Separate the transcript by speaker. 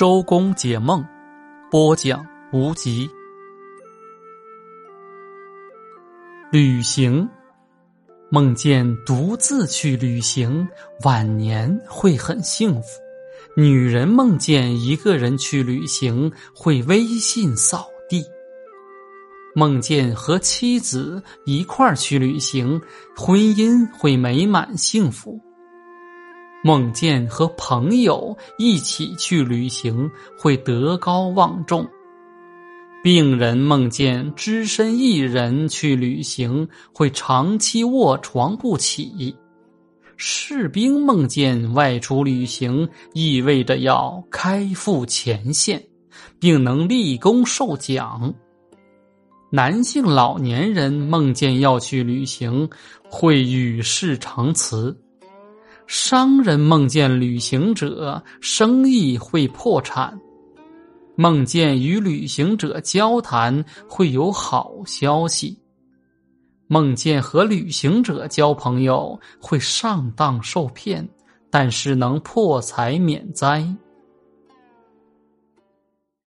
Speaker 1: 周公解梦，播讲无极。旅行，梦见独自去旅行，晚年会很幸福。女人梦见一个人去旅行，会微信扫地。梦见和妻子一块儿去旅行，婚姻会美满幸福。梦见和朋友一起去旅行，会德高望重；病人梦见只身一人去旅行，会长期卧床不起；士兵梦见外出旅行，意味着要开赴前线，并能立功受奖。男性老年人梦见要去旅行，会与世长辞。商人梦见旅行者，生意会破产；梦见与旅行者交谈，会有好消息；梦见和旅行者交朋友，会上当受骗，但是能破财免灾。